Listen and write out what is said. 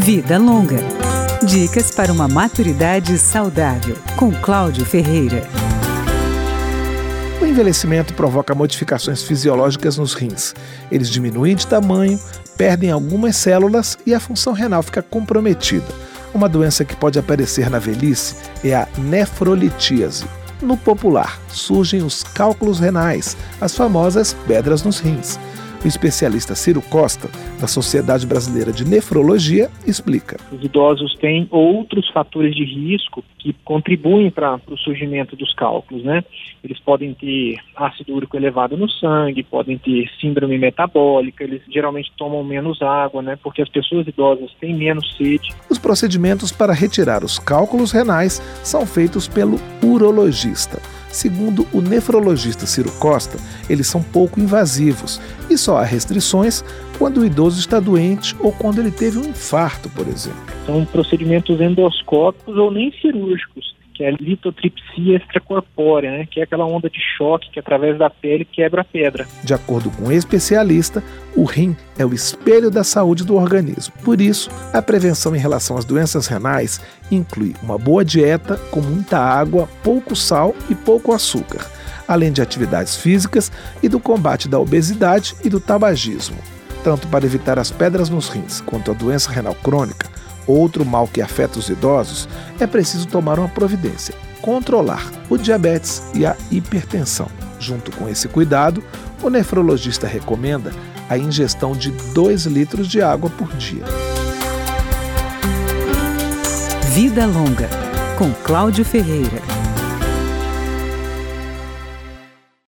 Vida Longa. Dicas para uma maturidade saudável, com Cláudio Ferreira. O envelhecimento provoca modificações fisiológicas nos rins. Eles diminuem de tamanho, perdem algumas células e a função renal fica comprometida. Uma doença que pode aparecer na velhice é a nefrolitíase. No popular, surgem os cálculos renais, as famosas pedras nos rins. O especialista Ciro Costa, da Sociedade Brasileira de Nefrologia, explica. Os idosos têm outros fatores de risco que contribuem para o surgimento dos cálculos, né? Eles podem ter ácido úrico elevado no sangue, podem ter síndrome metabólica, eles geralmente tomam menos água, né? Porque as pessoas idosas têm menos sede. Os procedimentos para retirar os cálculos renais são feitos pelo urologista. Segundo o nefrologista Ciro Costa, eles são pouco invasivos e só há restrições quando o idoso está doente ou quando ele teve um infarto, por exemplo. São procedimentos endoscópicos ou nem cirúrgicos que é a litotripsia extracorpórea, né, que é aquela onda de choque que através da pele quebra a pedra. De acordo com o um especialista, o rim é o espelho da saúde do organismo. Por isso, a prevenção em relação às doenças renais inclui uma boa dieta com muita água, pouco sal e pouco açúcar, além de atividades físicas e do combate da obesidade e do tabagismo. Tanto para evitar as pedras nos rins quanto a doença renal crônica, Outro mal que afeta os idosos é preciso tomar uma providência: controlar o diabetes e a hipertensão. Junto com esse cuidado, o nefrologista recomenda a ingestão de 2 litros de água por dia. Vida Longa, com Cláudio Ferreira.